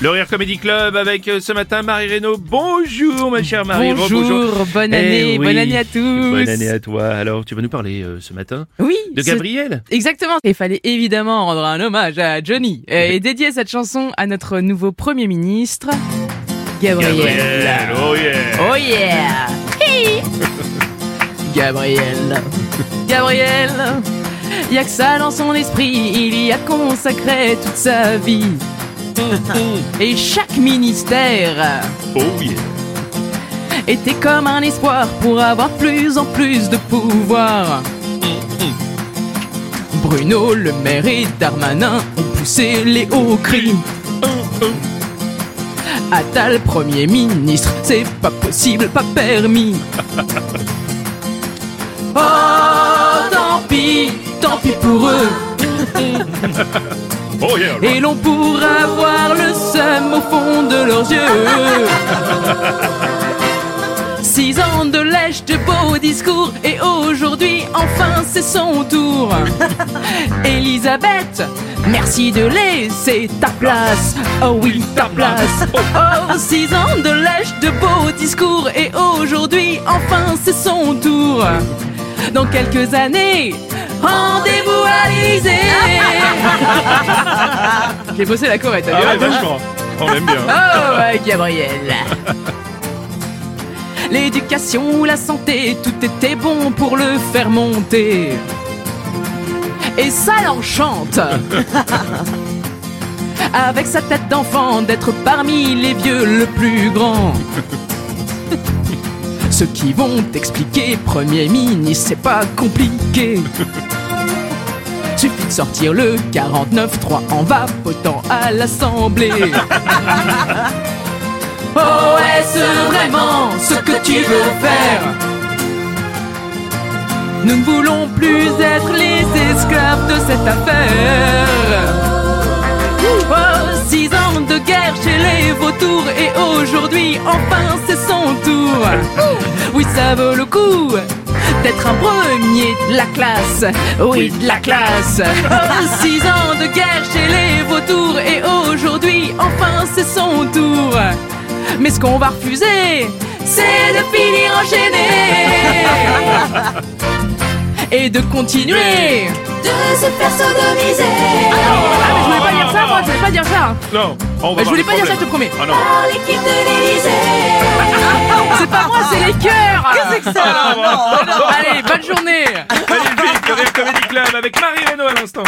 Le Rire Comedy Club avec euh, ce matin Marie Reynaud. Bonjour ma chère Marie. Bonjour, bonne Eh année, oui, bonne année à tous. Bonne année à toi. Alors tu vas nous parler euh, ce matin Oui, de ce- Gabriel Exactement. Il fallait évidemment rendre un hommage à Johnny euh, et dédier cette chanson à notre nouveau Premier ministre, Gabriel. oh yeah Oh yeah Hi. Gabriel. Gabriel. Y a que ça dans son esprit, il y a consacré toute sa vie. Et chaque ministère Oh yeah était comme un espoir pour avoir plus en plus de pouvoir. Bruno Le Maire et Darmanin ont poussé les hauts cris. Attal Premier ministre, c'est pas possible, pas permis. Oh, tant pis, tant pis pour eux. Oh yeah Et l'on pourra voir le seum au fond de leurs yeux. Six ans de lèche de beaux discours et aujourd'hui enfin c'est son tour. Elisabeth, merci de laisser ta place. Oh oui, ta place. Oh, six ans de lèche de beaux discours et aujourd'hui enfin c'est son tour. Dans quelques années, rendez-vous à l'Élysée. J'ai bossé la chorette, t'as Ah vu ouais vachement On aime bien Oh, ouais, Gabriel. L'éducation, la santé, tout était bon pour le faire monter. Et ça l'enchante. Avec sa tête d'enfant, d'être parmi les vieux le plus grand. Ceux qui vont t'expliquer, Premier ministre, c'est pas compliqué. Suffit de sortir le 49-3 en vapotant à l'Assemblée. Oh, est-ce vraiment ce que tu veux faire Nous ne voulons plus être les esclaves de cette affaire. Oh, six ans de guerre chez les vautours et aujourd'hui, enfin, c'est son tour. Oui, ça vaut le coup d'être un premier de la classe. Oui, de la classe. Oh, six ans de guerre chez les vautours et aujourd'hui, enfin, c'est son tour. Mais ce qu'on va refuser, c'est de finir enchaîné et de continuer. de se faire sodomiser Ah, mais je voulais pas dire ça, moi, je voulais pas dire ça. Non on va Mais je voulais pas dire ça, je te promets. Ah non par l'équipe de l'Élysée. Ah, non, non. Allez, bonne journée. Magnifique Le Rire Comedy Club avec Marie Reynaud à l'instant